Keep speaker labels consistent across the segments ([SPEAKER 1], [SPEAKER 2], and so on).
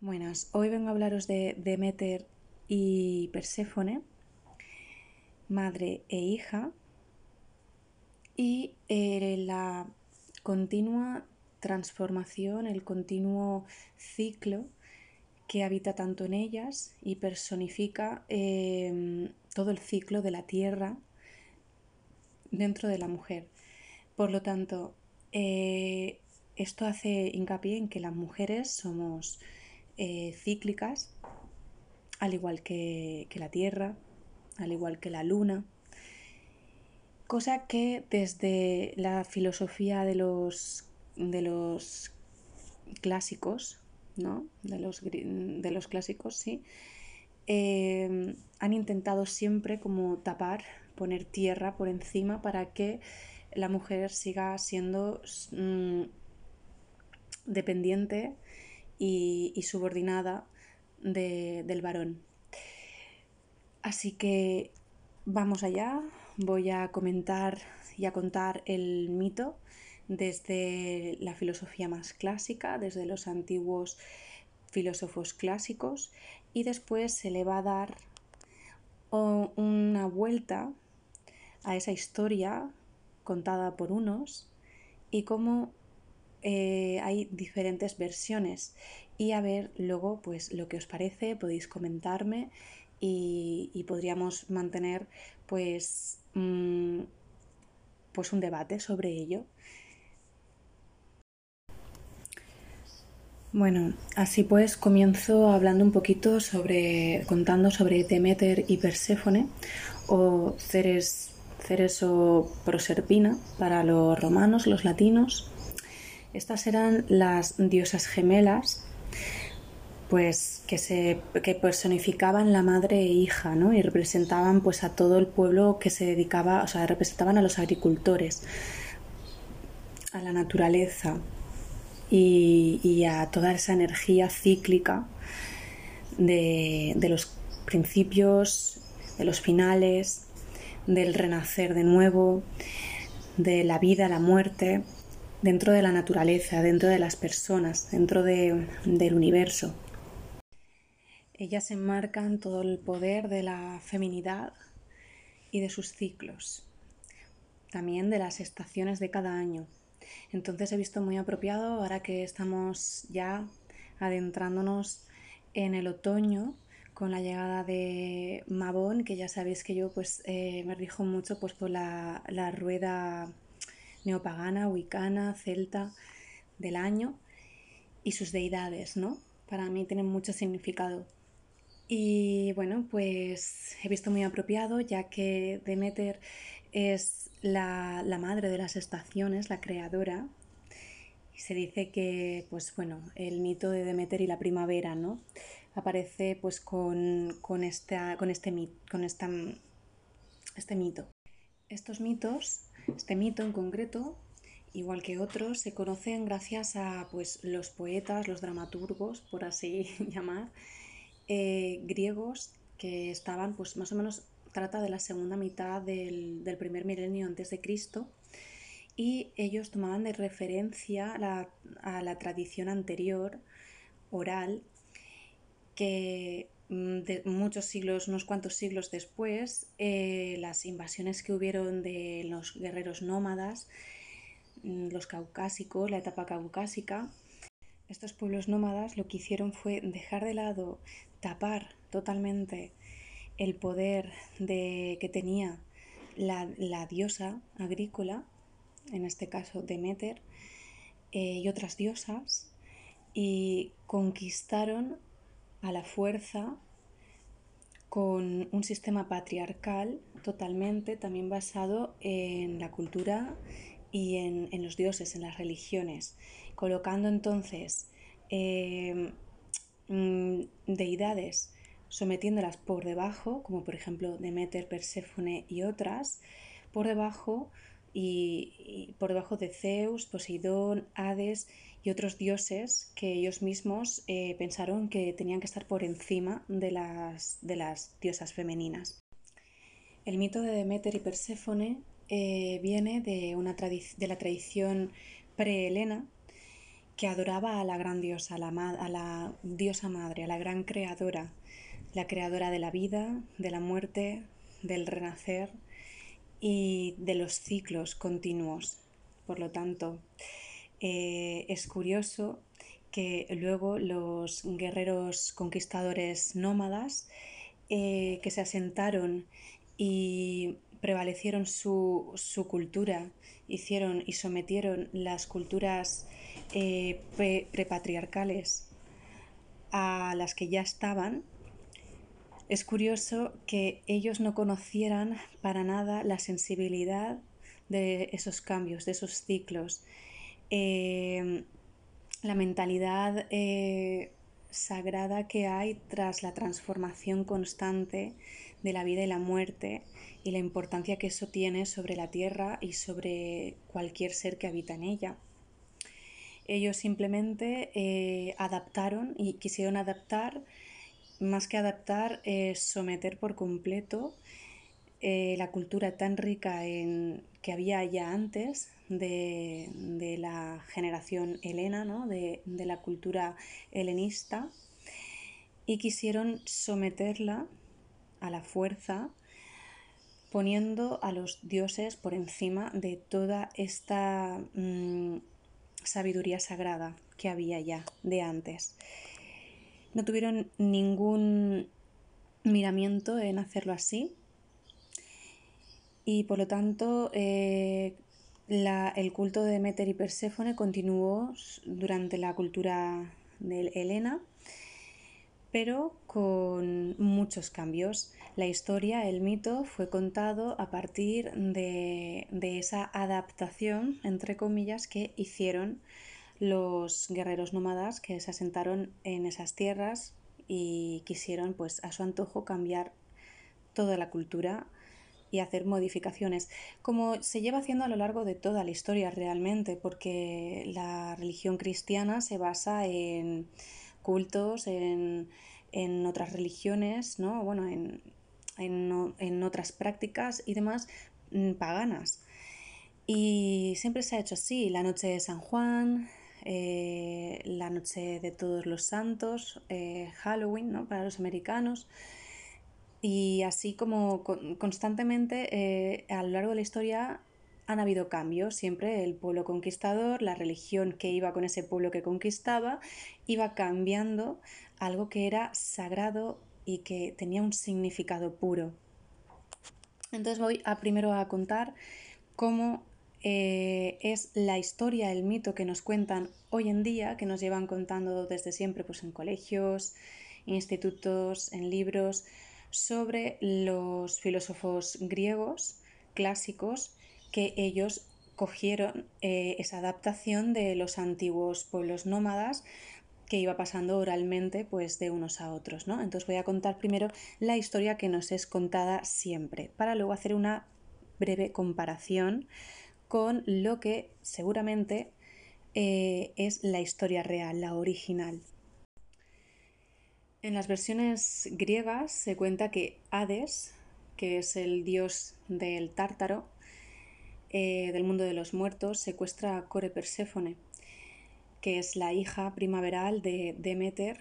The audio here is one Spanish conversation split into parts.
[SPEAKER 1] Buenas, hoy vengo a hablaros de Demeter y Perséfone, madre e hija, y eh, la continua transformación, el continuo ciclo que habita tanto en ellas y personifica em, todo el ciclo de la tierra dentro de la mujer. Por lo tanto, eh, esto hace hincapié en que las mujeres somos eh, cíclicas, al igual que, la Tierra, al igual que la Luna, cosa que desde la filosofía de los, de los clásicos, ¿no? De los, de los clásicos, sí, eh, han intentado siempre como tapar, poner tierra por encima para que la mujer siga siendo mm, dependiente y, subordinada del varón. Así que vamos allá, voy a comentar y a contar el mito desde la filosofía más clásica, desde los antiguos filósofos clásicos, y después se le va a dar una vuelta a esa historia contada por unos y cómo eh, hay diferentes versiones y a ver luego pues lo que os parece, podéis comentarme y, podríamos mantener pues, mm, pues un debate sobre ello. Bueno, así pues comienzo hablando un poquito sobre, contando sobre Demeter y Perséfone o Ceres, Ceres o Proserpina para los romanos, los latinos estas eran las diosas gemelas, pues que se personificaban la madre e hija, ¿no? Y representaban pues a todo el pueblo que se dedicaba, o sea, representaban a los agricultores, a la naturaleza y, a toda esa energía cíclica de, de los principios, de los finales, del renacer de nuevo, de la vida, la muerte dentro de la naturaleza, dentro de las personas, dentro del universo. Ellas enmarcan todo el poder de la feminidad y de sus ciclos, también de las estaciones de cada año. Entonces he visto muy apropiado, ahora que estamos ya adentrándonos en el otoño, con la llegada de Mabón, que ya sabéis que yo pues eh, me rijo mucho pues por la, la rueda neopagana, wicana, celta del año y sus deidades, ¿no? Para mí tienen mucho significado. Y bueno, pues he visto muy apropiado, ya que Demeter es la, madre de las estaciones, la creadora, se dice que, pues bueno, el mito de Demeter y la primavera, ¿no? Aparece pues con, con, con, este, con esta, este mito. Estos mitos este mito en concreto, igual que otros, se conocen gracias a pues, los poetas, los dramaturgos, por así llamar, eh, griegos que estaban pues, más o menos, trata de la segunda mitad del, primer milenio antes de Cristo, y ellos tomaban de referencia a la tradición anterior, oral, que de muchos siglos, unos cuantos siglos después, eh, las invasiones que hubieron de los guerreros nómadas, mm, los caucásicos, la etapa caucásica, estos pueblos nómadas lo que hicieron fue dejar de lado, tapar totalmente el poder de, que tenía la, diosa agrícola, en este caso Demeter, eh, y otras diosas, y conquistaron a la fuerza con un sistema patriarcal totalmente también basado en la cultura y en, los dioses, en las religiones, colocando entonces eh, mm, deidades sometiéndolas por debajo, como por ejemplo Demeter, Perséfone y otras, por debajo y, por debajo de Zeus, Poseidón, Hades y otros dioses que ellos mismos eh, pensaron que tenían que estar por encima de las, de las diosas femeninas. El mito de Demeter y Perséfone eh, viene de, una de la tradición pre-helena que adoraba a la gran diosa, a la, a la diosa madre, a la gran creadora, la creadora de la vida, de la muerte, del renacer y de los ciclos continuos. Por lo tanto, eh, es curioso que luego los guerreros conquistadores nómadas eh, que se asentaron y prevalecieron su, cultura, hicieron y sometieron las culturas eh, prepatriarcales a las que ya estaban, es curioso que ellos no conocieran para nada la sensibilidad de esos cambios, de esos ciclos. Eh, la mentalidad eh, sagrada que hay tras la transformación constante de la vida y la muerte y la importancia que eso tiene sobre la tierra y sobre cualquier ser que habita en ella. Ellos simplemente eh, adaptaron y quisieron adaptar, más que adaptar, eh, someter por completo eh, la cultura tan rica en, que había ya antes de, la generación helena, de, la cultura helenista, y quisieron someterla a la fuerza poniendo a los dioses por encima de toda esta mm, sabiduría sagrada que había ya de antes. No tuvieron ningún miramiento en hacerlo así, y por lo tanto eh, el culto de Demeter y Perséfone continuó durante la cultura de Helena, pero con muchos cambios. La historia, el mito, fue contado a partir de, de esa adaptación, entre comillas, que hicieron los guerreros nómadas que se asentaron en esas tierras y quisieron, pues, a su antojo cambiar toda la cultura y hacer modificaciones, como se lleva haciendo a lo largo de toda la historia realmente, porque la religión cristiana se basa en cultos, en, otras religiones, ¿no? bueno, en, en, otras prácticas y demás mm, paganas. Y siempre se ha hecho así, la noche de San Juan, eh, la noche de todos los santos, eh, Halloween, ¿no? Para los americanos. Y así como constantemente eh, a lo largo de la historia han habido cambios. Siempre el pueblo conquistador, la religión que iba con ese pueblo que conquistaba, iba cambiando algo que era sagrado y que tenía un significado puro. Entonces voy primero a contar cómo eh, es la historia, el mito que nos cuentan hoy en día, que nos llevan contando desde siempre pues, en colegios, institutos, en libros, sobre los filósofos griegos clásicos que ellos cogieron eh, esa adaptación de los antiguos pueblos nómadas que iba pasando oralmente pues de unos a otros, ¿no? Entonces voy a contar primero la historia que nos es contada siempre, para luego hacer una breve comparación con lo que seguramente eh, es la historia real, la original. En las versiones griegas se cuenta que Hades, que es el dios del Tártaro, eh, del mundo de los muertos, secuestra a Core Perséfone, que es la hija primaveral de Demeter,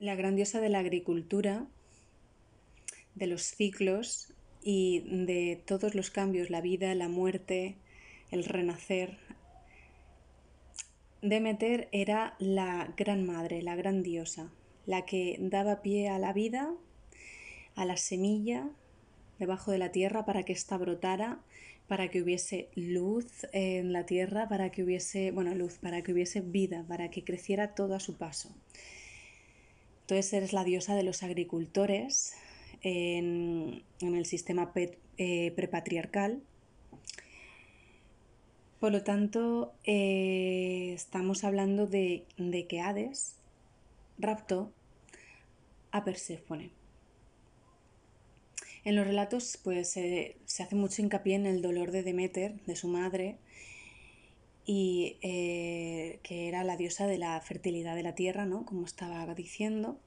[SPEAKER 1] la gran diosa de la agricultura, de los ciclos y de todos los cambios, la vida, la muerte, el renacer, Demeter era la gran madre, la gran diosa, la que daba pie a la vida, a la semilla debajo de la tierra para que ésta brotara, para que hubiese luz en la tierra, para que hubiese, bueno, luz, para que hubiese vida, para que creciera todo a su paso. Entonces eres la diosa de los agricultores en, el sistema eh, prepatriarcal por lo tanto, eh, estamos hablando de, que Hades raptó a Perséfone. En los relatos pues, se hace mucho hincapié en el dolor de Demeter, de su madre, y eh, que era la diosa de la fertilidad de la tierra, ¿no? como estaba diciendo,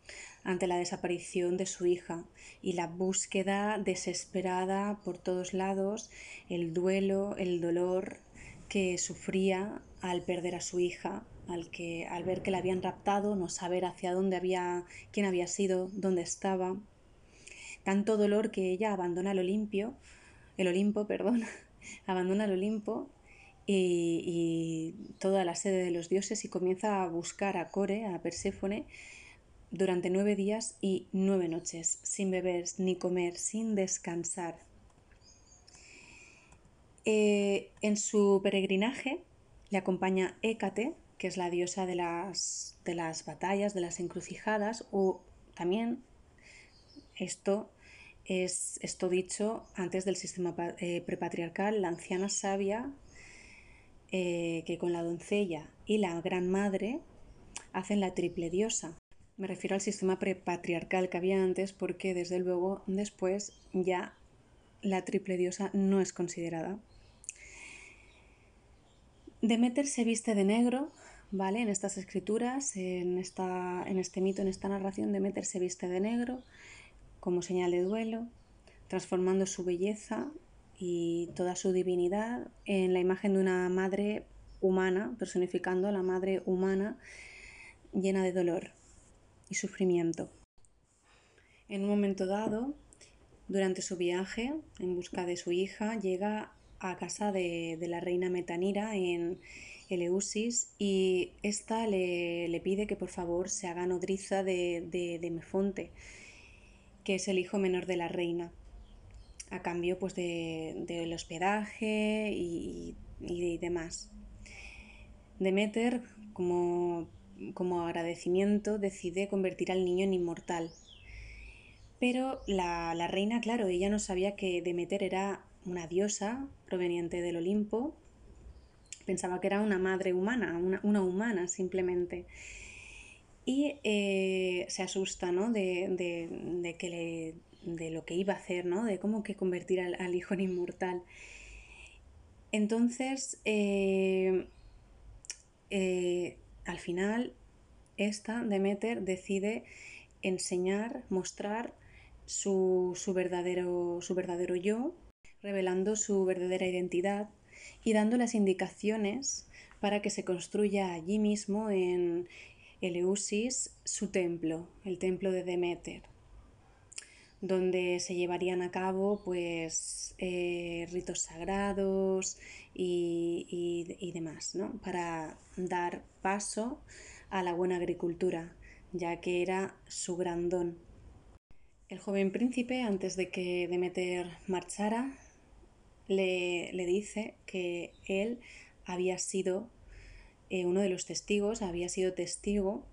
[SPEAKER 1] ante la desaparición de su hija y la búsqueda desesperada por todos lados, el duelo, el dolor que sufría al perder a su hija, al, que, al ver que la habían raptado, no saber hacia dónde había, quién había sido, dónde estaba. Tanto dolor que ella abandona el Olimpio, el Olimpo, perdón, abandona el Olimpo y, y, toda la sede de los dioses y comienza a buscar a Core, a Perséfone, durante nueve días y nueve noches, sin beber ni comer, sin descansar. Eh, en su peregrinaje le acompaña Hécate, que es la diosa de las, de las batallas, de las encrucijadas, o también esto es esto dicho antes del sistema eh, prepatriarcal, la anciana sabia eh, que con la doncella y la gran madre hacen la triple diosa. Me refiero al sistema prepatriarcal que había antes porque desde luego después ya la triple diosa no es considerada. Demeter se viste de negro, ¿vale? En estas escrituras, en, esta, en este mito, en esta narración, Demeter se viste de negro como señal de duelo, transformando su belleza y toda su divinidad en la imagen de una madre humana, personificando a la madre humana llena de dolor y sufrimiento. En un momento dado, durante su viaje en busca de su hija, llega a casa de, la reina Metanira en Eleusis y ésta le, pide que por favor se haga nodriza de, de, Mefonte, que es el hijo menor de la reina, a cambio pues del hospedaje y, y demás. Demeter, como, como agradecimiento, decide convertir al niño en inmortal. Pero la, la reina, claro, ella no sabía que Demeter era una diosa proveniente del Olimpo. Pensaba que era una madre humana, una, humana simplemente. Y eh, se asusta ¿no? de, de, que le, de lo que iba a hacer, ¿no? de cómo que convertir al, hijo en inmortal. Entonces, eh, eh, al final, esta, Demeter, decide enseñar, mostrar su, su, verdadero, su verdadero yo revelando su verdadera identidad y dando las indicaciones para que se construya allí mismo en Eleusis su templo, el templo de Demeter, donde se llevarían a cabo pues eh, ritos sagrados y, y demás, ¿no? para dar paso a la buena agricultura, ya que era su gran don. El joven príncipe, antes de que Demeter marchara, le, dice que él había sido eh, uno de los testigos, había sido testigo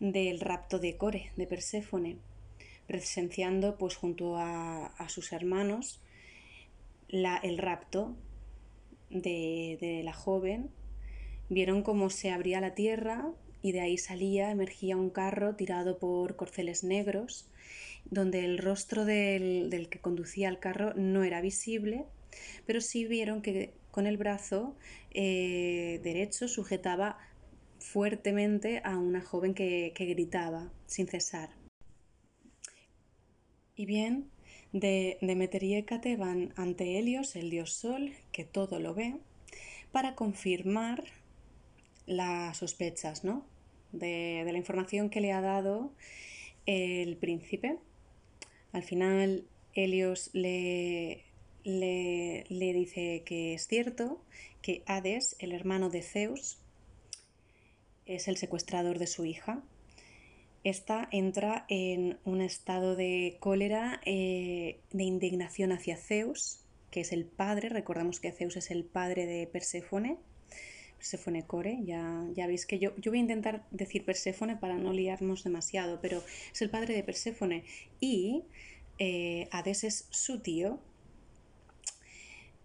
[SPEAKER 1] del rapto de Core, de Perséfone, presenciando pues junto a, sus hermanos la, el rapto de, de la joven. Vieron cómo se abría la tierra y de ahí salía, emergía un carro tirado por corceles negros, donde el rostro del, del que conducía el carro no era visible, pero sí vieron que con el brazo eh, derecho sujetaba fuertemente a una joven que, gritaba sin cesar. Y bien, de Demeter y Hécate van ante Helios, el dios Sol, que todo lo ve, para confirmar las sospechas ¿no? de, de la información que le ha dado el príncipe. Al final, Helios le, le, dice que es cierto que Hades, el hermano de Zeus, es el secuestrador de su hija. Esta entra en un estado de cólera, eh, de indignación hacia Zeus, que es el padre, recordamos que Zeus es el padre de Perséfone, Perséfone Core, ya, ya veis que yo, yo voy a intentar decir Perséfone para no liarnos demasiado, pero es el padre de Perséfone. Y eh, Hades es su tío,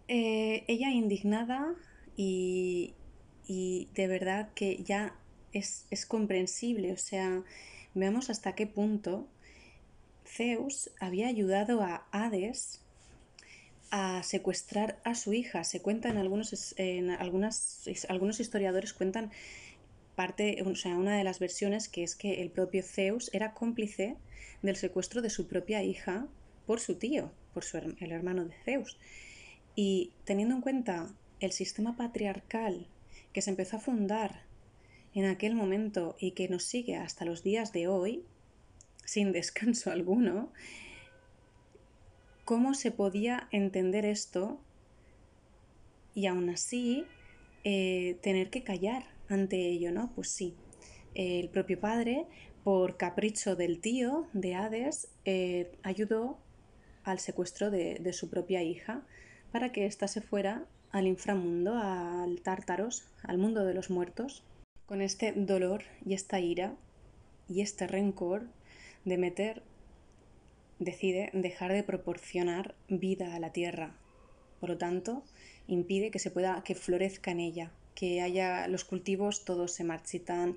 [SPEAKER 1] eh, ella indignada y, de verdad que ya es, comprensible, o sea, veamos hasta qué punto Zeus había ayudado a Hades a secuestrar a su hija. Se cuenta en algunos, en algunas, algunos historiadores cuentan parte, o sea, una de las versiones que es que el propio Zeus era cómplice del secuestro de su propia hija por su tío, por su, el hermano de Zeus. Y teniendo en cuenta el sistema patriarcal que se empezó a fundar en aquel momento y que nos sigue hasta los días de hoy, sin descanso alguno, ¿cómo se podía entender esto y aún así eh, tener que callar ante ello, ¿no? Pues sí, el propio padre, por capricho del tío de Hades, eh, ayudó al secuestro de, su propia hija para que ésta se fuera al inframundo, al Tártaros, al mundo de los muertos. Con este dolor y esta ira y este rencor, Demeter decide dejar de proporcionar vida a la tierra. Por lo tanto, impide que se pueda que florezca en ella, que haya los cultivos todos se marchitan,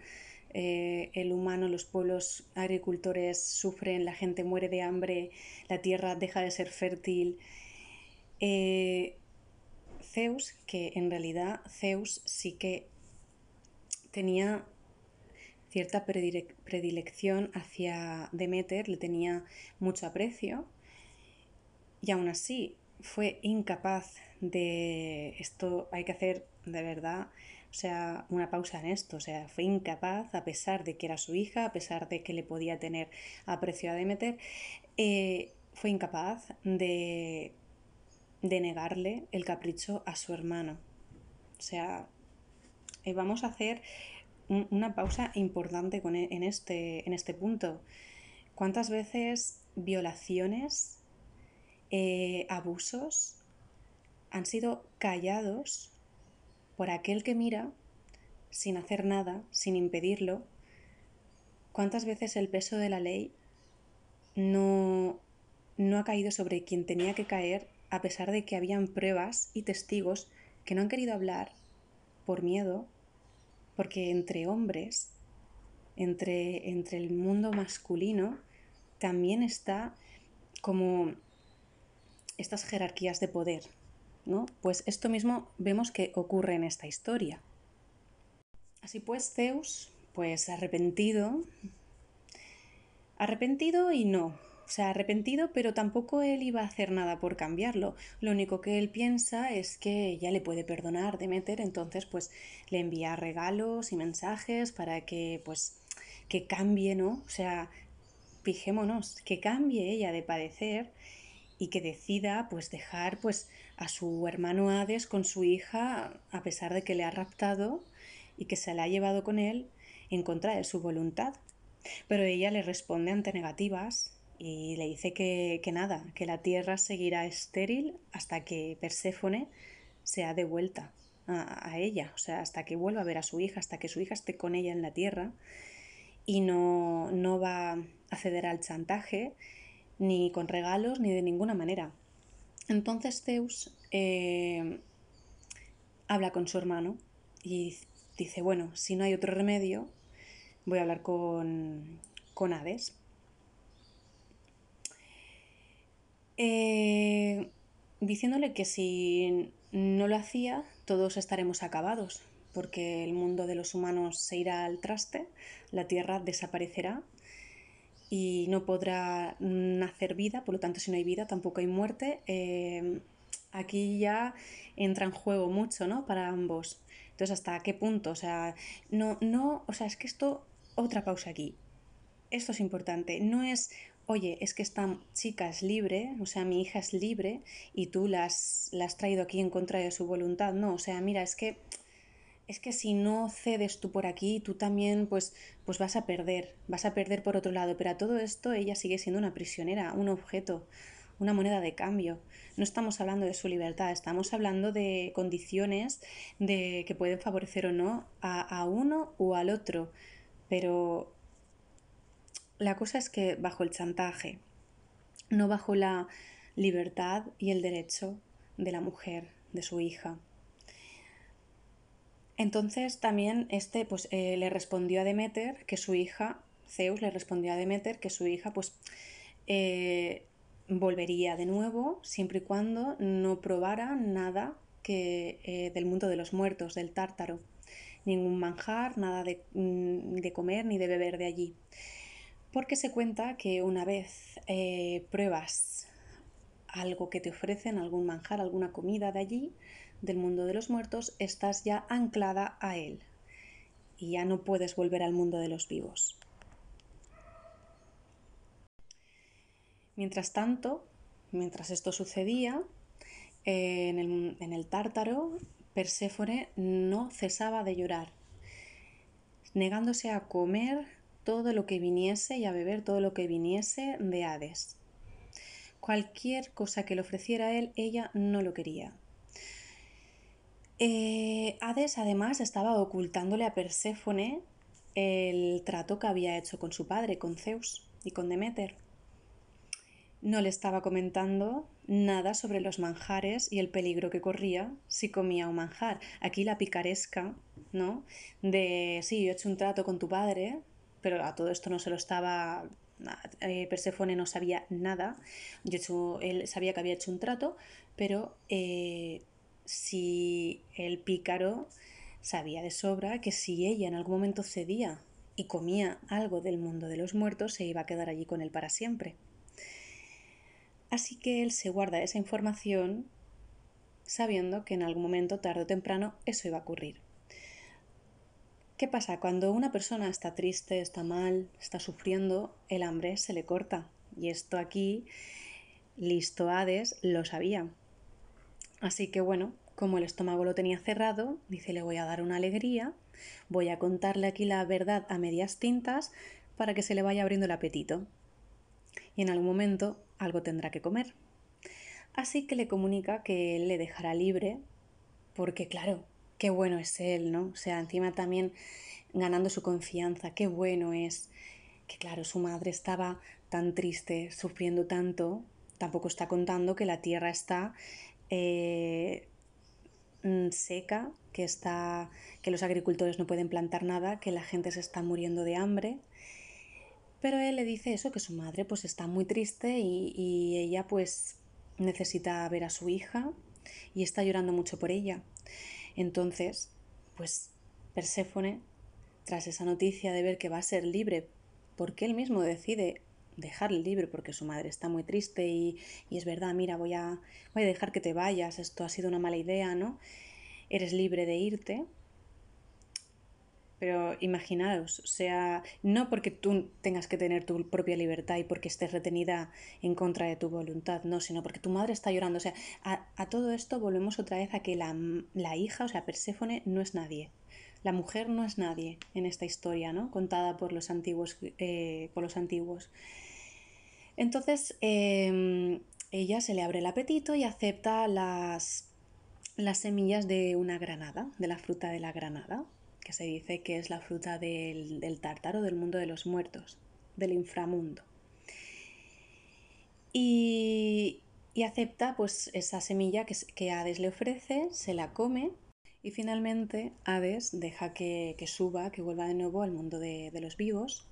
[SPEAKER 1] eh, el humano, los pueblos agricultores sufren, la gente muere de hambre, la tierra deja de ser fértil. Eh, Zeus, que en realidad Zeus sí que tenía cierta predilección hacia Demeter, le tenía mucho aprecio y aún así fue incapaz de esto hay que hacer de verdad o sea, una pausa en esto. O sea, fue incapaz, a pesar de que era su hija, a pesar de que le podía tener aprecio a Demeter, eh, fue incapaz de, de negarle el capricho a su hermano. O sea, eh, vamos a hacer una pausa importante e, en, este, en este punto. ¿Cuántas veces violaciones, eh, abusos han sido callados por aquel que mira sin hacer nada, sin impedirlo, cuántas veces el peso de la ley no, no ha caído sobre quien tenía que caer a pesar de que habían pruebas y testigos que no han querido hablar por miedo, porque entre hombres, entre, entre el mundo masculino, también está como estas jerarquías de poder, ¿no? Pues esto mismo vemos que ocurre en esta historia. Así pues, Zeus, pues arrepentido, arrepentido y no, o sea, arrepentido, pero tampoco él iba a hacer nada por cambiarlo. Lo único que él piensa es que ya le puede perdonar Demeter, entonces pues le envía regalos y mensajes para que pues que cambie, ¿no? O sea, fijémonos, que cambie ella de padecer y que decida pues dejar pues a su hermano Hades con su hija a pesar de que le ha raptado y que se la ha llevado con él en contra de su voluntad. Pero ella le responde ante negativas y le dice que, nada, que la tierra seguirá estéril hasta que Perséfone sea devuelta a, a, ella, o sea, hasta que vuelva a ver a su hija, hasta que su hija esté con ella en la tierra y no, no va a ceder al chantaje ni con regalos, ni de ninguna manera. Entonces Zeus eh, habla con su hermano y dice, bueno, si no hay otro remedio, voy a hablar con, con Hades. Eh, diciéndole que si no lo hacía, todos estaremos acabados, porque el mundo de los humanos se irá al traste, la Tierra desaparecerá y no podrá nacer vida, por lo tanto si no hay vida tampoco hay muerte. Eh, aquí ya entra en juego mucho, ¿no? Para ambos. Entonces, ¿hasta qué punto? O sea, no, no, o sea, es que esto, otra pausa aquí. Esto es importante. No es, oye, es que esta chica es libre, o sea, mi hija es libre y tú la has, has traído aquí en contra de su voluntad. No, o sea, mira, es que es que si no cedes tú por aquí, tú también pues, pues vas a perder, vas a perder por otro lado, pero a todo esto ella sigue siendo una prisionera, un objeto, una moneda de cambio. No estamos hablando de su libertad, estamos hablando de condiciones de que pueden favorecer o no a, a uno o al otro, pero la cosa es que bajo el chantaje, no bajo la libertad y el derecho de la mujer, de su hija. Entonces también este pues eh, le respondió a Demeter que su hija, Zeus le respondió a Demeter que su hija pues eh, volvería de nuevo siempre y cuando no probara nada que, eh, del mundo de los muertos, del tártaro, ningún manjar, nada de, mm, de, comer ni de beber de allí. Porque se cuenta que una vez pruebas algo que te ofrecen, algún manjar, alguna comida de allí, del mundo de los muertos, estás ya anclada a él y ya no puedes volver al mundo de los vivos. Mientras tanto, mientras esto sucedía, en el, en el tártaro, Perséfone no cesaba de llorar, negándose a comer todo lo que viniese y a beber todo lo que viniese de Hades. Cualquier cosa que le ofreciera él, ella no lo quería. Eh, Hades además estaba ocultándole a Perséfone el trato que había hecho con su padre, con Zeus y con Demeter. No le estaba comentando nada sobre los manjares y el peligro que corría si comía un manjar. Aquí la picaresca, ¿no? De, sí, yo he hecho un trato con tu padre, pero a todo esto no se lo estaba eh, Perséfone no sabía nada. De hecho, él sabía que había hecho un trato, pero eh, si el pícaro sabía de sobra que si ella en algún momento cedía y comía algo del mundo de los muertos, se iba a quedar allí con él para siempre. Así que él se guarda esa información sabiendo que en algún momento, tarde o temprano, eso iba a ocurrir. ¿Qué pasa? Cuando una persona está triste, está mal, está sufriendo, el hambre se le corta. Y esto aquí, listo Hades, lo sabía. Así que bueno, como el estómago lo tenía cerrado, dice, le voy a dar una alegría, voy a contarle aquí la verdad a medias tintas para que se le vaya abriendo el apetito. Y en algún momento algo tendrá que comer. Así que le comunica que él le dejará libre, porque claro, qué bueno es él, ¿no? O sea, encima también ganando su confianza, qué bueno es que, claro, su madre estaba tan triste, sufriendo tanto, tampoco está contando que la tierra está eh, mm, seca, que, está, que los agricultores no pueden plantar nada, que la gente se está muriendo de hambre. Pero él le dice eso, que su madre pues está muy triste y, y ella pues necesita ver a su hija y está llorando mucho por ella. Entonces, pues Perséfone, tras esa noticia de ver que va a ser libre, porque él mismo decide dejarle libre porque su madre está muy triste y, y, es verdad, mira, voy a, voy a dejar que te vayas, esto ha sido una mala idea, ¿no? Eres libre de irte, pero imaginaos, o sea, no porque tú tengas que tener tu propia libertad y porque estés retenida en contra de tu voluntad, no, sino porque tu madre está llorando. O sea, a, todo esto volvemos otra vez a que la, la, hija, o sea, Perséfone, no es nadie. La mujer no es nadie en esta historia, ¿no? Contada por los antiguos. Eh, por los antiguos. Entonces, eh, ella se le abre el apetito y acepta las, las semillas de una granada, de la fruta de la granada se dice que es la fruta del, del tártaro, del mundo de los muertos, del inframundo. Y, y acepta pues esa semilla que, que, Hades le ofrece, se la come y finalmente Hades deja que, que suba, que vuelva de nuevo al mundo de, de, los vivos,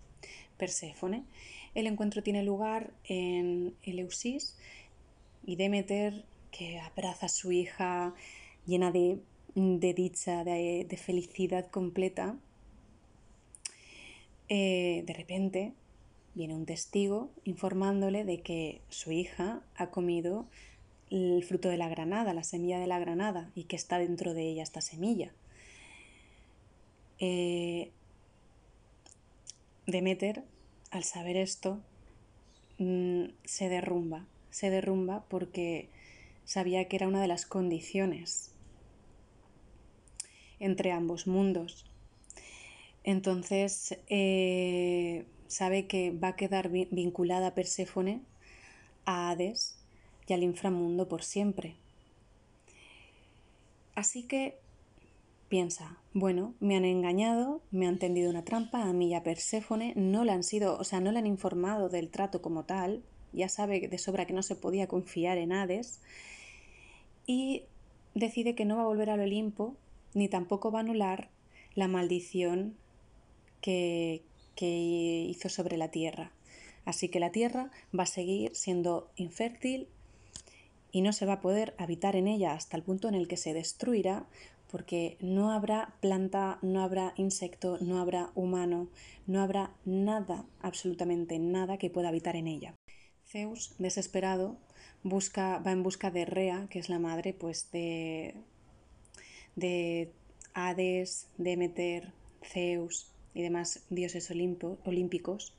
[SPEAKER 1] Perséfone. El encuentro tiene lugar en Eleusis y Demeter, que abraza a su hija llena de de dicha, de, felicidad completa, eh, de repente viene un testigo informándole de que su hija ha comido el fruto de la granada, la semilla de la granada, y que está dentro de ella esta semilla. Eh, Demeter, al saber esto, mm, se derrumba, se derrumba porque sabía que era una de las condiciones entre ambos mundos. Entonces eh, sabe que va a quedar vinculada Perséfone a Hades y al inframundo por siempre. Así que piensa, bueno, me han engañado, me han tendido una trampa, a mí y a Perséfone no le han sido, o sea, no le han informado del trato como tal, ya sabe de sobra que no se podía confiar en Hades, y decide que no va a volver al Olimpo ni tampoco va a anular la maldición que, que hizo sobre la tierra. Así que la tierra va a seguir siendo infértil y no se va a poder habitar en ella hasta el punto en el que se destruirá porque no habrá planta, no habrá insecto, no habrá humano, no habrá nada, absolutamente nada que pueda habitar en ella. Zeus, desesperado, busca, va en busca de Rea, que es la madre pues, de, de Hades, Demeter, Zeus y demás dioses olímpicos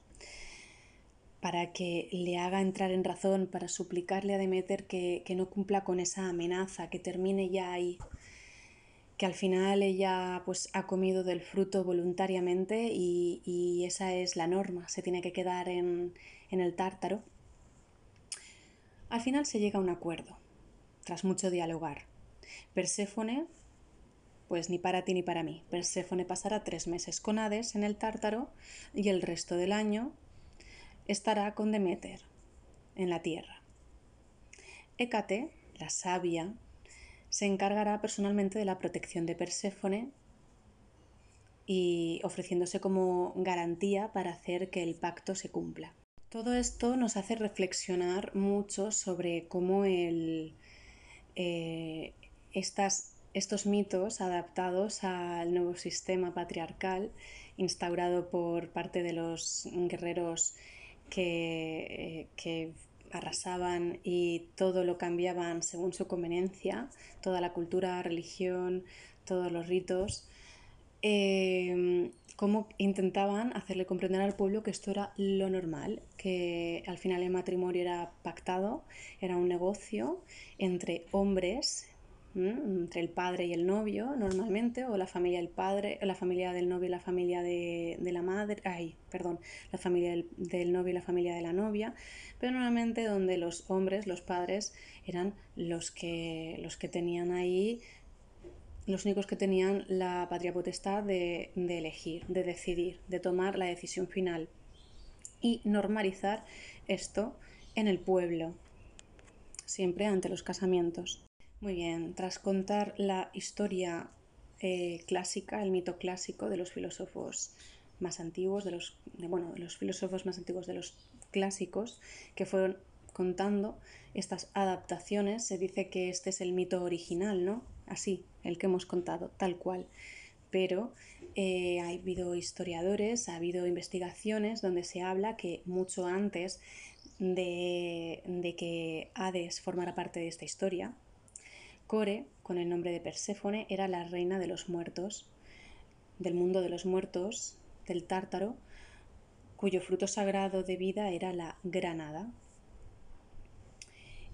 [SPEAKER 1] para que le haga entrar en razón, para suplicarle a Demeter que, no cumpla con esa amenaza, que termine ya ahí, que al final ella pues ha comido del fruto voluntariamente y, esa es la norma, se tiene que quedar en, en el tártaro. Al final se llega a un acuerdo, tras mucho dialogar. Perséfone, pues ni para ti ni para mí. Perséfone pasará tres meses con Hades en el tártaro y el resto del año estará con Demeter en la tierra. Hécate, la sabia, se encargará personalmente de la protección de Perséfone y ofreciéndose como garantía para hacer que el pacto se cumpla. Todo esto nos hace reflexionar mucho sobre cómo el, eh, estos mitos adaptados al nuevo sistema patriarcal instaurado por parte de los guerreros que, que arrasaban y todo lo cambiaban según su conveniencia, toda la cultura, religión, todos los ritos, eh, cómo intentaban hacerle comprender al pueblo que esto era lo normal, que al final el matrimonio era pactado, era un negocio entre hombres entre el padre y el novio normalmente, o la familia del padre, la familia del novio y la familia de, la madre, ay, perdón, la familia del, novio y la familia de la novia, pero normalmente donde los hombres, los padres, eran los que, los que tenían ahí, los únicos que tenían la patria potestad de, de elegir, de decidir, de tomar la decisión final y normalizar esto en el pueblo, siempre ante los casamientos. Muy bien, tras contar la historia eh, clásica, el mito clásico de los filósofos más antiguos, de los, bueno, de los filósofos más antiguos de los clásicos, que fueron contando estas adaptaciones, se dice que este es el mito original, ¿no? Así, el que hemos contado, tal cual. Pero eh, ha habido historiadores, ha habido investigaciones donde se habla que mucho antes de, de que Hades formara parte de esta historia, Core, con el nombre de Perséfone, era la reina de los muertos, del mundo de los muertos, del tártaro, cuyo fruto sagrado de vida era la granada.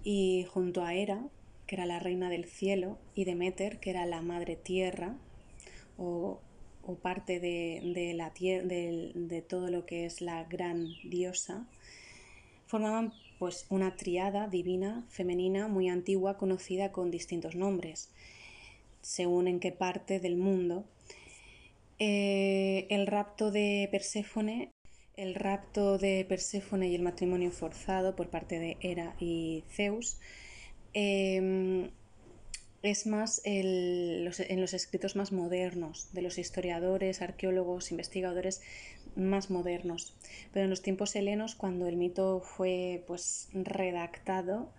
[SPEAKER 1] Y junto a Hera, que era la reina del cielo, y Demeter, que era la madre tierra, o, parte de, la, de todo lo que es la gran diosa, formaban pues una triada divina femenina muy antigua conocida con distintos nombres, según en qué parte del mundo. Eh, el rapto de Perséfone, el rapto de Perséfone y el matrimonio forzado por parte de Hera y Zeus em, es más en los escritos más modernos, de los historiadores, arqueólogos, investigadores más modernos. Pero en los tiempos helenos, cuando el mito fue pues redactado,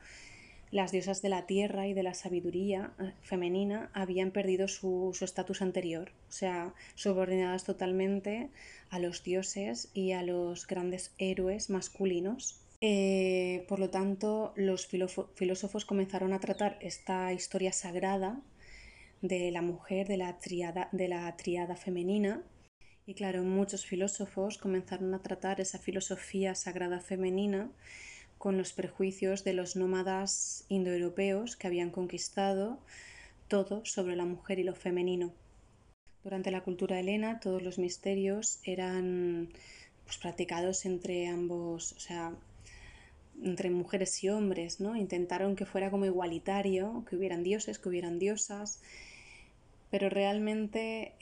[SPEAKER 1] las diosas de la tierra y de la sabiduría eh, femenina habían perdido su estatus anterior, o sea, subordinadas totalmente a los dioses y a los grandes héroes masculinos eh, por lo tanto, los filósofos comenzaron a tratar esta historia sagrada de la mujer, de la triada, de la triada femenina. Y claro, muchos filósofos comenzaron a tratar esa filosofía sagrada femenina con los prejuicios de los nómadas indoeuropeos que habían conquistado todo sobre la mujer y lo femenino. Durante la cultura helena, todos los misterios eran pues, practicados entre ambos, o sea, entre mujeres y hombres, ¿no? Intentaron que fuera como igualitario, que hubieran dioses, que hubieran diosas, pero realmente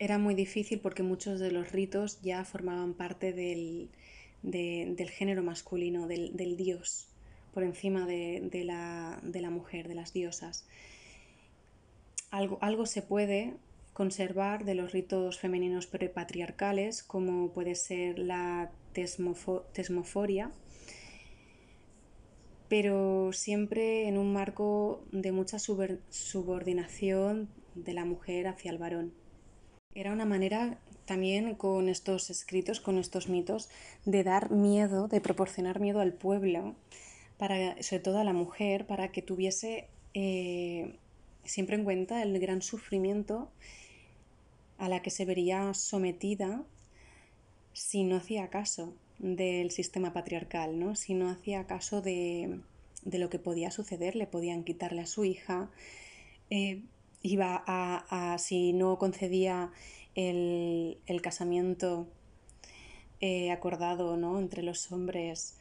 [SPEAKER 1] era muy difícil porque muchos de los ritos ya formaban parte del, género masculino, del, dios, por encima de, la, mujer, de las diosas. Algo, algo se puede conservar de los ritos femeninos prepatriarcales, como puede ser la tesmoforia, pero siempre en un marco de mucha subordinación de la mujer hacia el varón. Era una manera también con estos escritos, con estos mitos, de dar miedo, de proporcionar miedo al pueblo, para, sobre todo a la mujer, para que tuviese eh, siempre en cuenta el gran sufrimiento a la que se vería sometida si no hacía caso del sistema patriarcal, ¿no? si no hacía caso de, lo que podía suceder, le podían quitarle a su hija, eh, iba a, si no concedía el, casamiento eh, acordado ¿no? entre los hombres,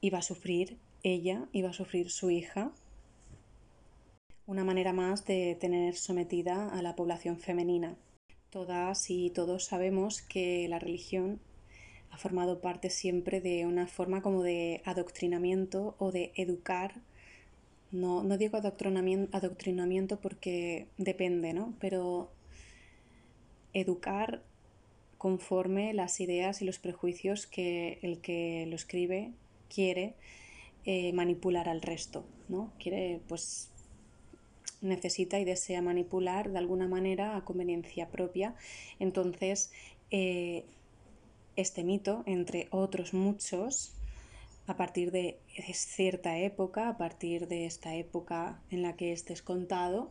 [SPEAKER 1] iba a sufrir ella, iba a sufrir su hija. Una manera más de tener sometida a la población femenina. Todas y todos sabemos que la religión ha formado parte siempre de una forma como de adoctrinamiento o de educar. No, no digo adoctrinamiento, adoctrinamiento porque depende, ¿no? Pero educar conforme las ideas y los prejuicios que el que lo escribe quiere eh, manipular al resto, ¿no? Quiere, pues, necesita y desea manipular de alguna manera a conveniencia propia. Entonces, eh, este mito, entre otros muchos, a partir de cierta época, a partir de esta época en la que es descontado,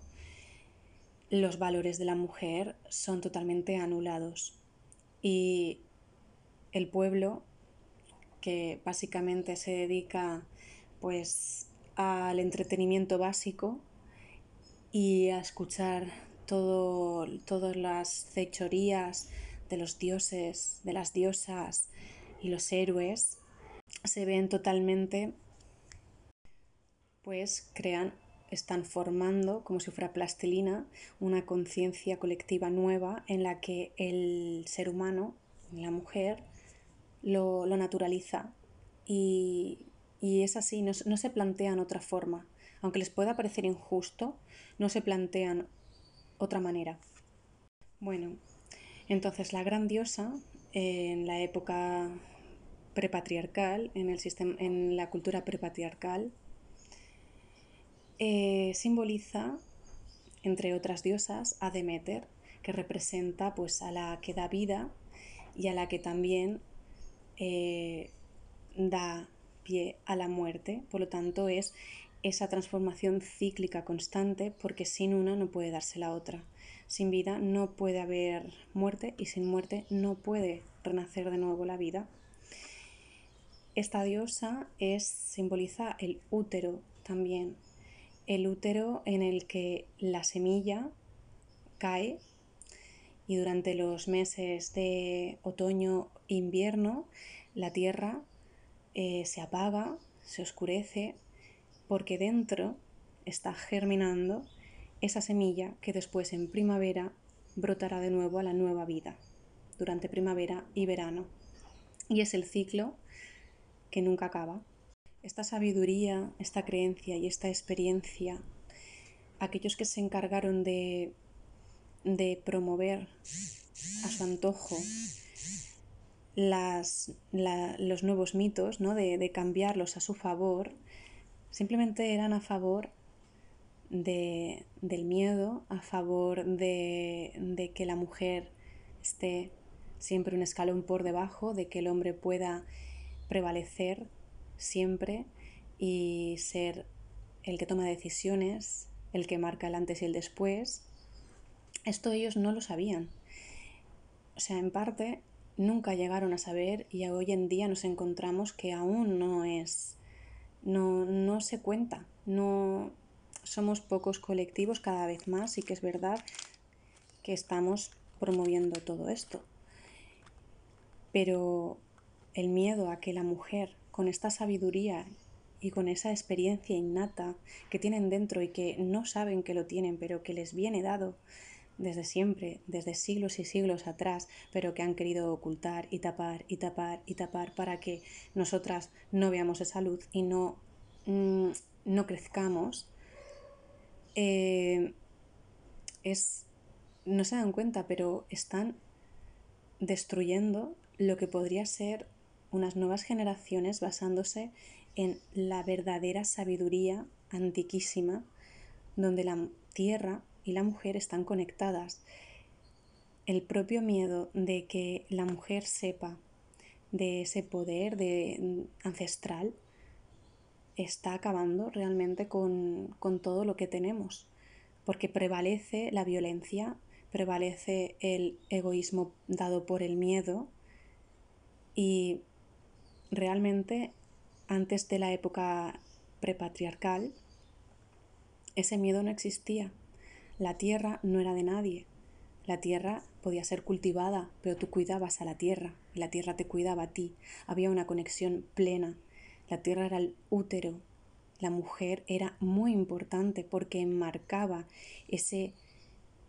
[SPEAKER 1] los valores de la mujer son totalmente anulados. Y el pueblo, que básicamente se dedica pues al entretenimiento básico y a escuchar todo, todas las fechorías de los dioses, de las diosas y los héroes, se ven totalmente, pues crean, están formando, como si fuera plastilina, una conciencia colectiva nueva en la que el ser humano, la mujer, lo, naturaliza y, es así, no, no se plantean otra forma. Aunque les pueda parecer injusto, no se plantean otra manera. Bueno, entonces la gran diosa en la época prepatriarcal, en, el sistema, en la cultura prepatriarcal, eh, simboliza, entre otras diosas, a Demeter, que representa pues, a la que da vida y a la que también eh, da pie a la muerte. Por lo tanto, es esa transformación cíclica constante porque sin una no puede darse la otra. Sin vida no puede haber muerte y sin muerte no puede renacer de nuevo la vida. Esta diosa es, simboliza el útero también, el útero en el que la semilla cae y durante los meses de otoño e invierno la tierra eh, se apaga, se oscurece, porque dentro está germinando esa semilla que después en primavera brotará de nuevo a la nueva vida, durante primavera y verano. Y es el ciclo que nunca acaba. Esta sabiduría, esta creencia y esta experiencia, aquellos que se encargaron de, de promover a su antojo las, los nuevos mitos, ¿no? de, de cambiarlos a su favor, simplemente eran a favor del miedo, a favor de, que la mujer esté siempre un escalón por debajo, de que el hombre pueda prevalecer siempre y ser el que toma decisiones, el que marca el antes y el después. Esto ellos no lo sabían. O sea, en parte nunca llegaron a saber y hoy en día nos encontramos que aún no es, no, no se cuenta, no, somos pocos colectivos cada vez más y que es verdad que estamos promoviendo todo esto. Pero el miedo a que la mujer, con esta sabiduría y con esa experiencia innata que tienen dentro y que no saben que lo tienen, pero que les viene dado desde siempre, desde siglos y siglos atrás, pero que han querido ocultar y tapar y tapar y tapar para que nosotras no veamos esa luz y no, mm, no crezcamos, eh, es, no se dan cuenta, pero están destruyendo lo que podría ser unas nuevas generaciones basándose en la verdadera sabiduría antiquísima, donde la tierra y la mujer están conectadas. El propio miedo de que la mujer sepa de ese poder de, ancestral está acabando realmente con, todo lo que tenemos, porque prevalece la violencia, prevalece el egoísmo dado por el miedo y realmente antes de la época prepatriarcal ese miedo no existía. La tierra no era de nadie. La tierra podía ser cultivada, pero tú cuidabas a la tierra y la tierra te cuidaba a ti. Había una conexión plena. La tierra era el útero. La mujer era muy importante porque enmarcaba ese,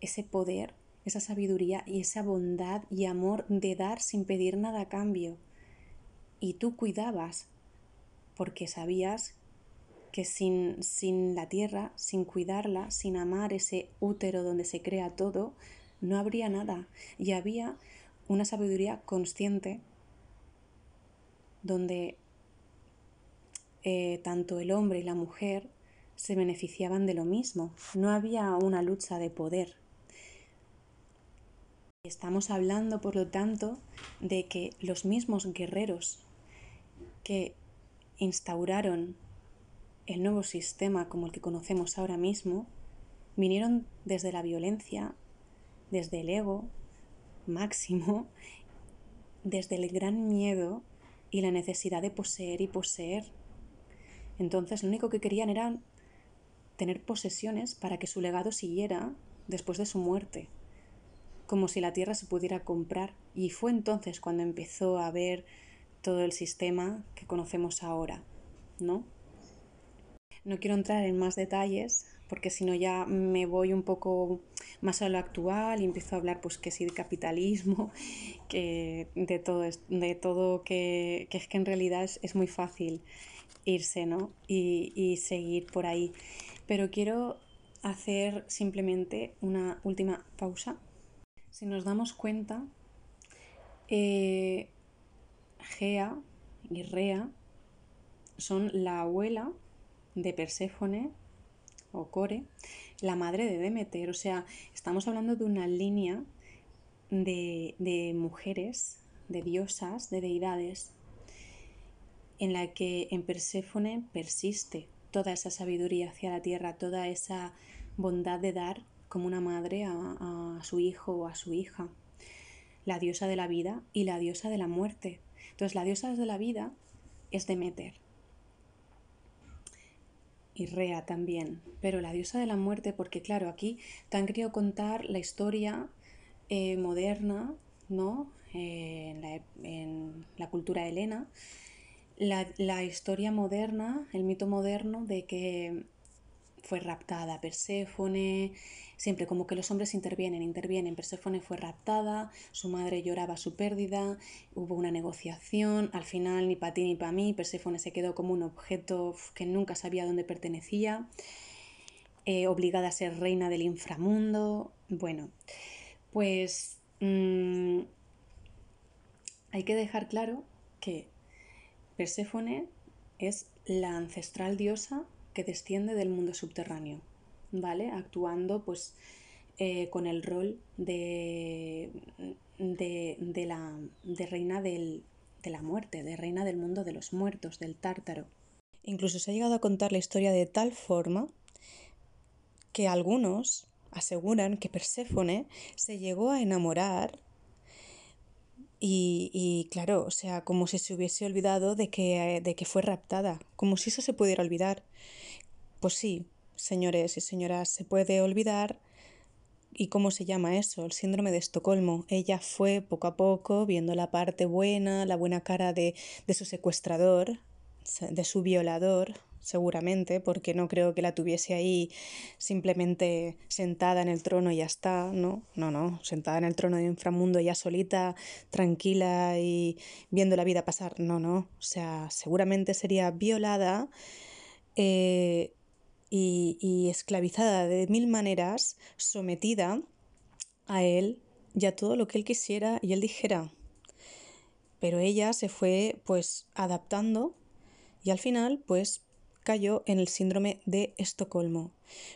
[SPEAKER 1] ese poder, esa sabiduría y esa bondad y amor de dar sin pedir nada a cambio. Y tú cuidabas porque sabías que sin, sin la tierra, sin cuidarla, sin amar ese útero donde se crea todo, no habría nada. Y había una sabiduría consciente donde eh, tanto el hombre y la mujer se beneficiaban de lo mismo. No había una lucha de poder. Estamos hablando, por lo tanto, de que los mismos guerreros que instauraron el nuevo sistema como el que conocemos ahora mismo vinieron desde la violencia, desde el ego máximo, desde el gran miedo y la necesidad de poseer y poseer. Entonces lo único que querían era tener posesiones para que su legado siguiera después de su muerte, como si la tierra se pudiera comprar. Y fue entonces cuando empezó a ver todo el sistema que conocemos ahora, ¿no? No quiero entrar en más detalles porque si no ya me voy un poco más a lo actual y empiezo a hablar pues que sí de capitalismo, que de todo, de todo que, es que en realidad es, muy fácil irse ¿no? y, seguir por ahí. Pero quiero hacer simplemente una última pausa. Si nos damos cuenta, eh, Gea y Rea son la abuela de Perséfone o Core, la madre de Demeter. O sea, estamos hablando de una línea de, de mujeres, de diosas, de deidades, en la que en Perséfone persiste toda esa sabiduría hacia la tierra, toda esa bondad de dar como una madre a, a, su hijo o a su hija, la diosa de la vida y la diosa de la muerte. Entonces la diosa de la vida es Demeter, y Rea también, pero la diosa de la muerte, porque claro, aquí te han querido contar la historia eh, moderna, ¿no? Eh, en, la, en, la, cultura helena, la, la historia moderna, el mito moderno de que fue raptada Perséfone, siempre como que los hombres intervienen, intervienen. Perséfone fue raptada, su madre lloraba su pérdida, hubo una negociación, al final ni para ti ni para mí, Perséfone se quedó como un objeto que nunca sabía dónde pertenecía, eh, obligada a ser reina del inframundo. Bueno, pues mmm, hay que dejar claro que Perséfone es la ancestral diosa que desciende del mundo subterráneo, ¿vale? Actuando pues eh, con el rol de, de, la de reina del, de la muerte, de reina del mundo de los muertos, del tártaro. Incluso se ha llegado a contar la historia de tal forma que algunos aseguran que Perséfone se llegó a enamorar y, y, claro, o sea, como si se hubiese olvidado de que, de que fue raptada, como si eso se pudiera olvidar. Pues sí, señores y señoras, se puede olvidar. ¿Y cómo se llama eso? El síndrome de Estocolmo. Ella fue poco a poco viendo la parte buena, la buena cara de, de su secuestrador, de su violador, seguramente, porque no creo que la tuviese ahí simplemente sentada en el trono y ya está, ¿no? No, no, sentada en el trono de inframundo ya solita, tranquila y viendo la vida pasar, no, no, o sea, seguramente sería violada. Eh, y, esclavizada de mil maneras, sometida a él y a todo lo que él quisiera y él dijera. Pero ella se fue pues adaptando y al final pues cayó en el síndrome de Estocolmo.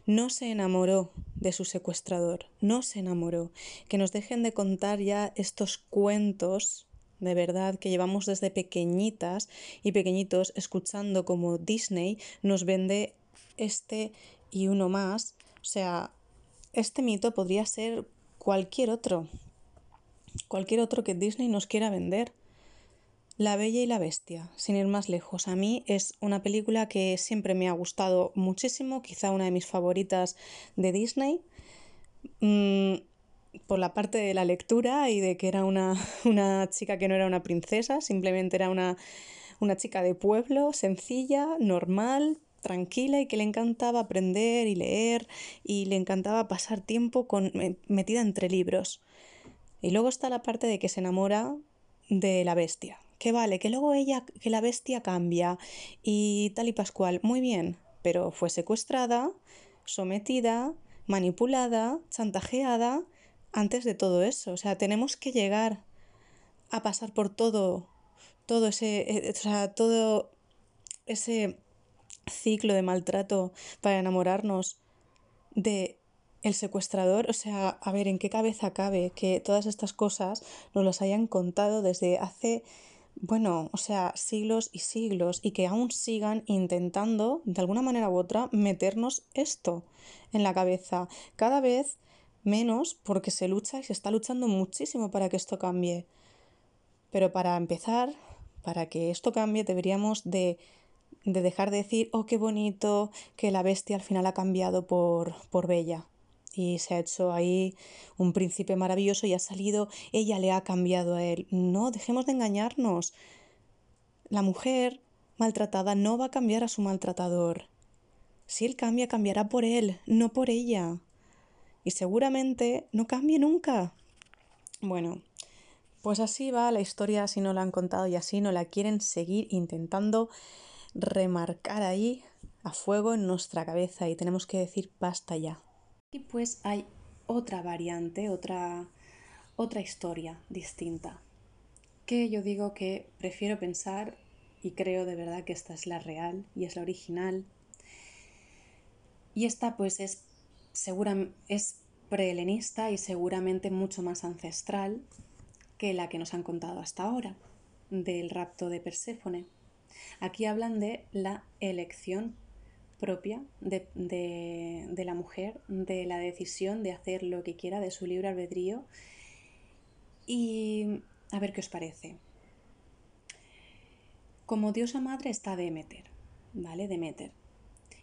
[SPEAKER 1] No se enamoró de su secuestrador, no se enamoró. Que nos dejen de contar ya estos cuentos de verdad que llevamos desde pequeñitas y pequeñitos escuchando como Disney nos vende este y uno más. O sea, este mito podría ser cualquier otro, cualquier otro que Disney nos quiera vender. La Bella y la Bestia, sin ir más lejos. A mí es una película que siempre me ha gustado muchísimo, quizá una de mis favoritas de Disney. Mm, por la parte de la lectura y de que era una, una chica que no era una princesa, simplemente era una, una chica de pueblo, sencilla, normal, tranquila y que le encantaba aprender y leer y le encantaba pasar tiempo con, metida entre libros. Y luego está la parte de que se enamora de la bestia. Que vale, que luego ella, que la bestia cambia y tal y pascual. Muy bien, pero fue secuestrada, sometida, manipulada, chantajeada antes de todo eso. O sea, tenemos que llegar a pasar por todo, todo ese, eh, o sea, todo ese ciclo de maltrato para enamorarnos de el secuestrador, o sea, a ver, ¿en qué cabeza cabe que todas estas cosas nos las hayan contado desde hace, bueno, o sea, siglos y siglos y que aún sigan intentando, de alguna manera u otra, meternos esto en la cabeza? Cada vez menos porque se lucha y se está luchando muchísimo para que esto cambie. Pero para empezar, para que esto cambie, deberíamos de, de dejar de decir, oh, qué bonito, que la bestia al final ha cambiado por, por Bella. Y se ha hecho ahí un príncipe maravilloso y ha salido, ella le ha cambiado a él. No, dejemos de engañarnos. La mujer maltratada no va a cambiar a su maltratador. Si él cambia, cambiará por él, no por ella y seguramente no cambie nunca. Bueno, pues así va la historia, así no la han contado y así no la quieren seguir intentando remarcar ahí a fuego en nuestra cabeza y tenemos que decir basta ya. Y pues hay otra variante, otra, otra historia distinta, que yo digo que prefiero pensar y creo de verdad que esta es la real y es la original. Y esta pues es segura, es prehelenista y seguramente mucho más ancestral que la que nos han contado hasta ahora, del rapto de Perséfone. Aquí hablan de la elección propia de, de, la mujer, de la decisión de hacer lo que quiera, de su libre albedrío. Y a ver qué os parece. Como diosa madre está Demeter, ¿vale? Demeter,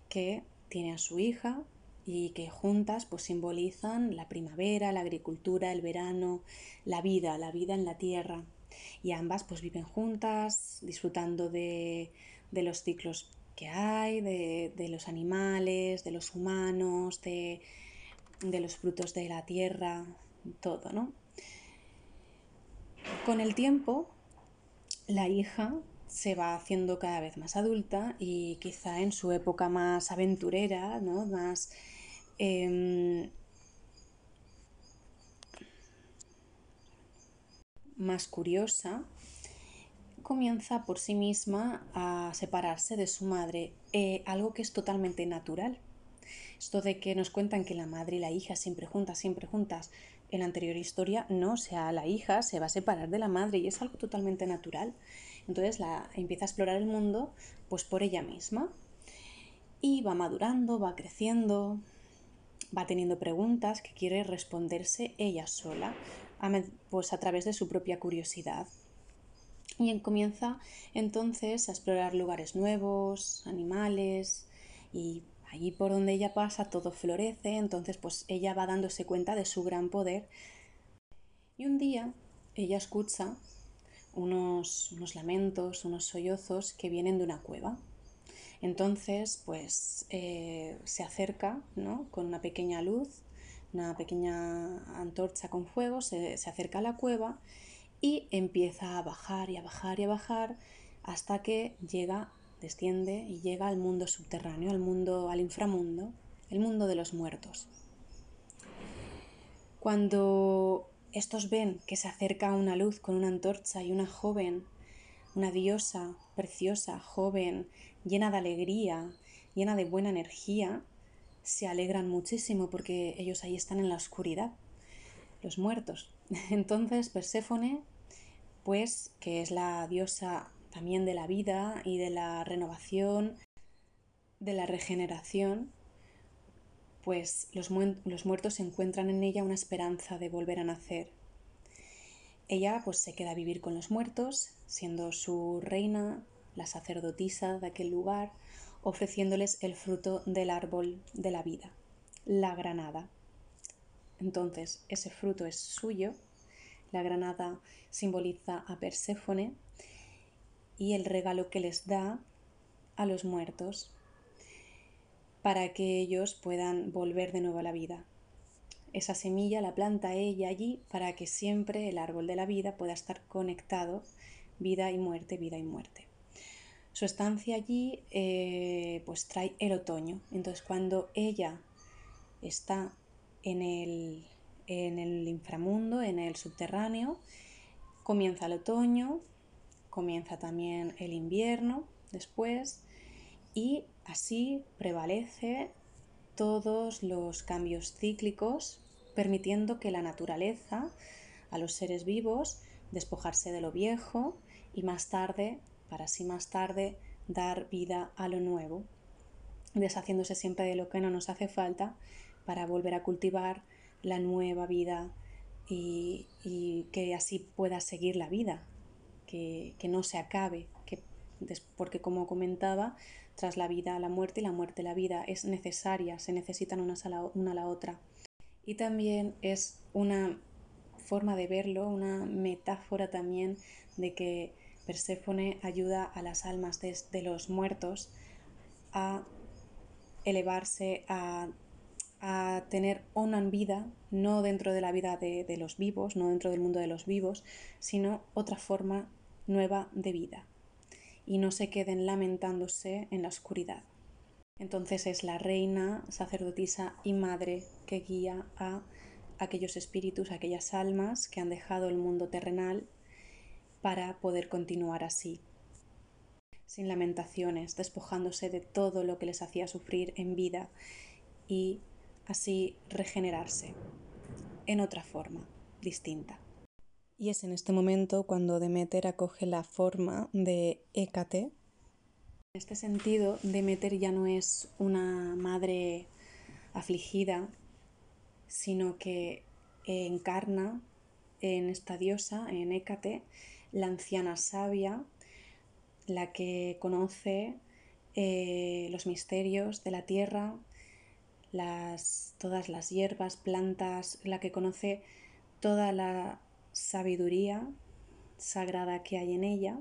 [SPEAKER 1] que tiene a su hija, y que juntas pues simbolizan la primavera, la agricultura, el verano, la vida, la vida en la tierra. Y ambas pues viven juntas, disfrutando de, los ciclos que hay, de, los animales, de los humanos, de, de los frutos de la tierra, todo, ¿no? Con el tiempo, la hija se va haciendo cada vez más adulta y quizá en su época más aventurera, ¿no? más Em, más curiosa, comienza por sí misma a separarse de su madre, eh, algo que es totalmente natural. Esto de que nos cuentan que la madre y la hija siempre juntas, siempre juntas, en la anterior historia no, o sea, la hija se va a separar de la madre y es algo totalmente natural. Entonces la empieza a explorar el mundo pues por ella misma y va madurando, va creciendo, va teniendo preguntas que quiere responderse ella sola, pues a través de su propia curiosidad. Y comienza entonces a explorar lugares nuevos, animales, y allí por donde ella pasa todo florece, entonces pues ella va dándose cuenta de su gran poder. Y un día ella escucha unos, unos lamentos, unos sollozos que vienen de una cueva. Entonces, pues eh, se acerca ¿no? con una pequeña luz, una pequeña antorcha con fuego, se, acerca a la cueva y empieza a bajar y a bajar y a bajar hasta que llega, desciende y llega al mundo subterráneo, al mundo, al inframundo, el mundo de los muertos. Cuando estos ven que se acerca una luz con una antorcha y una joven, una diosa preciosa, joven, llena de alegría, llena de buena energía, se alegran muchísimo porque ellos ahí están en la oscuridad, los muertos. Entonces Perséfone, pues que es la diosa también de la vida y de la renovación, de la regeneración, pues los, los muertos encuentran en ella una esperanza de volver a nacer. Ella pues se queda a vivir con los muertos, siendo su reina, la sacerdotisa de aquel lugar, ofreciéndoles el fruto del árbol de la vida, la granada. Entonces, ese fruto es suyo, la granada simboliza a Perséfone y el regalo que les da a los muertos para que ellos puedan volver de nuevo a la vida. Esa semilla la planta ella allí para que siempre el árbol de la vida pueda estar conectado, vida y muerte, vida y muerte. Su estancia allí eh, pues trae el otoño. Entonces cuando ella está en el, en el inframundo, en el subterráneo, comienza el otoño, comienza también el invierno después y así prevalece todos los cambios cíclicos, permitiendo que la naturaleza, a los seres vivos, despojarse de lo viejo y más tarde, para así más tarde, dar vida a lo nuevo, deshaciéndose siempre de lo que no nos hace falta para volver a cultivar la nueva vida y, que así pueda seguir la vida, que, no se acabe, que, porque como comentaba, tras la vida la muerte y la muerte la vida es necesaria, se necesitan una a la otra. Y también es una forma de verlo, una metáfora también de que Perséfone ayuda a las almas de los muertos a elevarse, a a tener una vida, no dentro de la vida de, los vivos, no dentro del mundo de los vivos, sino otra forma nueva de vida. Y no se queden lamentándose en la oscuridad. Entonces es la reina, sacerdotisa y madre que guía a aquellos espíritus, aquellas almas que han dejado el mundo terrenal para poder continuar así, sin lamentaciones, despojándose de todo lo que les hacía sufrir en vida y así regenerarse en otra forma distinta. Y es en este momento cuando Demeter acoge la forma de Hécate. En este sentido, Demeter ya no es una madre afligida, sino que encarna en esta diosa, en Hécate, la anciana sabia, la que conoce eh, los misterios de la tierra, todas las hierbas, plantas, la que conoce toda la sabiduría sagrada que hay en ella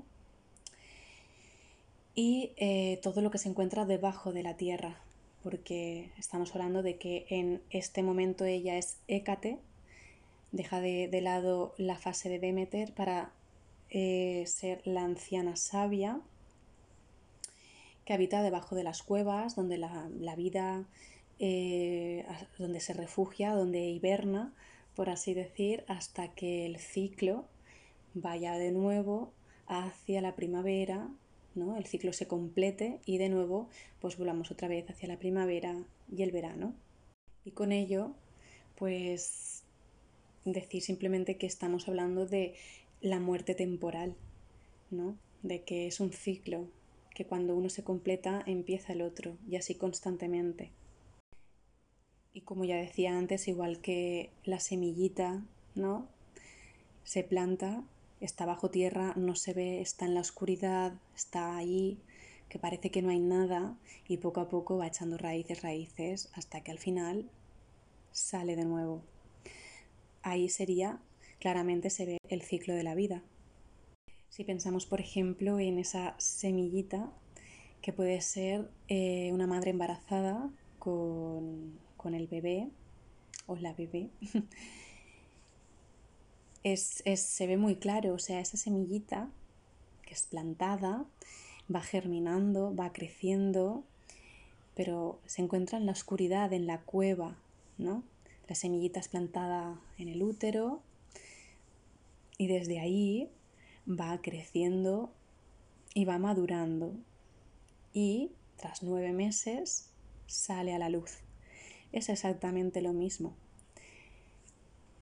[SPEAKER 1] y eh, todo lo que se encuentra debajo de la tierra, porque estamos hablando de que en este momento ella es Hécate, deja de, lado la fase de Demeter para eh, ser la anciana sabia que habita debajo de las cuevas, donde la, la vida eh, donde se refugia, donde hiberna, por así decir, hasta que el ciclo vaya de nuevo hacia la primavera, ¿no? el ciclo se complete y de nuevo pues volvamos otra vez hacia la primavera y el verano. Y con ello, pues decir simplemente que estamos hablando de la muerte temporal, ¿no? de que es un ciclo, que cuando uno se completa empieza el otro y así constantemente. Y como ya decía antes, igual que la semillita, ¿no? Se planta, está bajo tierra, no se ve, está en la oscuridad, está ahí, que parece que no hay nada y poco a poco va echando raíces, raíces, hasta que al final sale de nuevo. Ahí sería, claramente se ve el ciclo de la vida. Si pensamos, por ejemplo, en esa semillita que puede ser eh, una madre embarazada con con el bebé o la bebé, es, se ve muy claro, o sea, esa semillita que es plantada, va germinando, va creciendo, pero se encuentra en la oscuridad, en la cueva, ¿no? La semillita es plantada en el útero y desde ahí va creciendo y va madurando y tras nueve meses sale a la luz es exactamente lo mismo.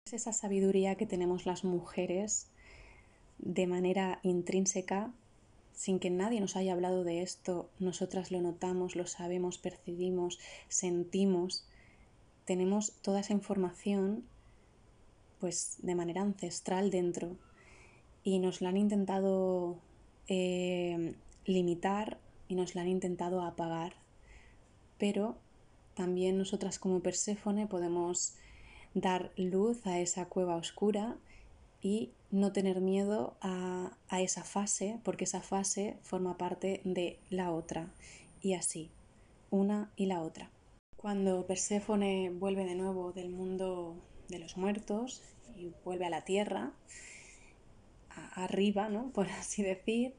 [SPEAKER 1] Es esa sabiduría que tenemos las mujeres de manera intrínseca, sin que nadie nos haya hablado de esto, nosotras lo notamos, lo sabemos, percibimos, sentimos tenemos toda esa información pues de manera ancestral dentro. Y nos la han intentado eh, limitar y nos la han intentado apagar. Pero también nosotras como Perséfone podemos dar luz a esa cueva oscura y no tener miedo a, a, esa fase, porque esa fase forma parte de la otra, y así, una y la otra. Cuando Perséfone vuelve de nuevo del mundo de los muertos y vuelve a la tierra, arriba, ¿no? por así decir,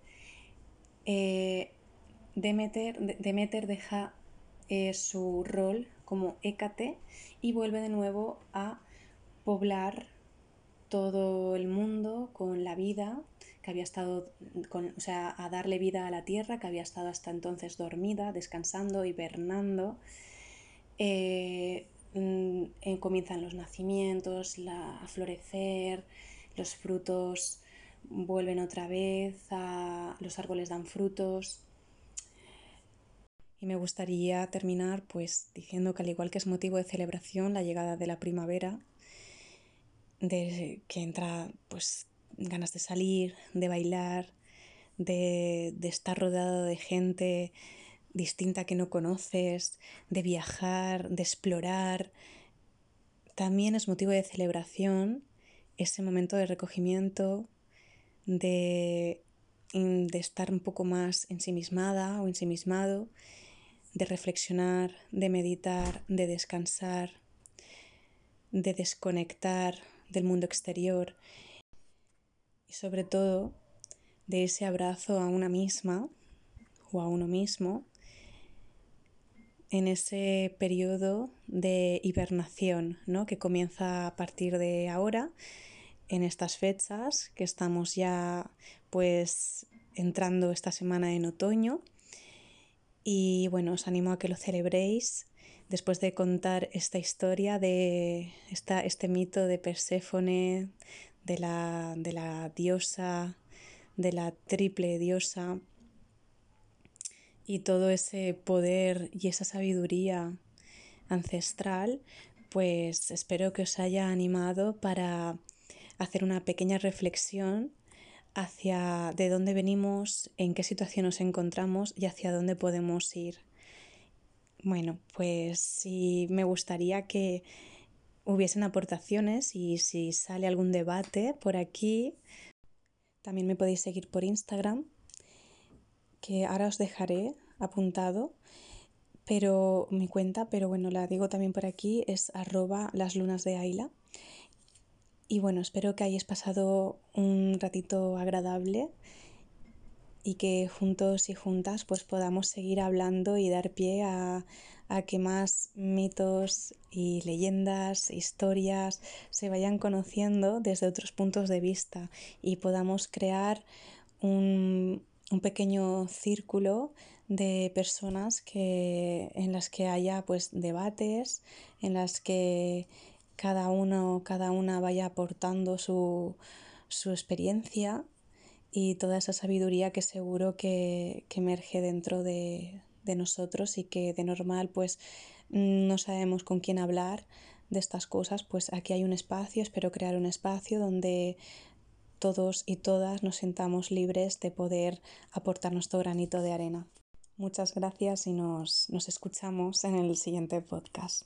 [SPEAKER 1] eh, Demeter, Demeter deja eh, su rol como Hécate y vuelve de nuevo a poblar todo el mundo con la vida que había estado, con, o sea, a darle vida a la tierra que había estado hasta entonces dormida, descansando, hibernando. Eh, mm, eh, comienzan los nacimientos, la, a florecer, los frutos vuelven otra vez, los árboles dan frutos. Y me gustaría terminar pues diciendo que al igual que es motivo de celebración la llegada de la primavera, de que entra pues ganas de salir, de bailar, de, de estar rodeado de gente distinta que no conoces, de viajar, de explorar, también es motivo de celebración ese momento de recogimiento, de, de estar un poco más ensimismada o ensimismado de reflexionar, de meditar, de descansar, de desconectar del mundo exterior y sobre todo de ese abrazo a una misma o a uno mismo en ese periodo de hibernación ¿no? que comienza a partir de ahora en estas fechas que estamos ya pues entrando esta semana en otoño y bueno, os animo a que lo celebréis después de contar esta historia de esta, este mito de Perséfone, de la, de la diosa, de la triple diosa y todo ese poder y esa sabiduría ancestral, pues espero que os haya animado para hacer una pequeña reflexión hacia de dónde venimos, en qué situación nos encontramos y hacia dónde podemos ir. Bueno, pues sí me gustaría que hubiesen aportaciones y si sale algún debate por aquí, también me podéis seguir por Instagram, que ahora os dejaré apuntado, pero mi cuenta, pero bueno, la digo también por aquí, es arroba las lunas de Aila. Y bueno, espero que hayáis pasado un ratito agradable y que juntos y juntas pues podamos seguir hablando y dar pie a, a, que más mitos y leyendas, historias se vayan conociendo desde otros puntos de vista y podamos crear un, un pequeño círculo de personas que, en las que haya pues debates, en las que cada uno, cada una vaya aportando su, su experiencia y toda esa sabiduría que seguro que, que emerge dentro de, de, nosotros y que de normal pues no sabemos con quién hablar de estas cosas, pues aquí hay un espacio, espero crear un espacio donde todos y todas nos sintamos libres de poder aportar nuestro granito de arena. Muchas gracias y nos, nos escuchamos en el siguiente podcast.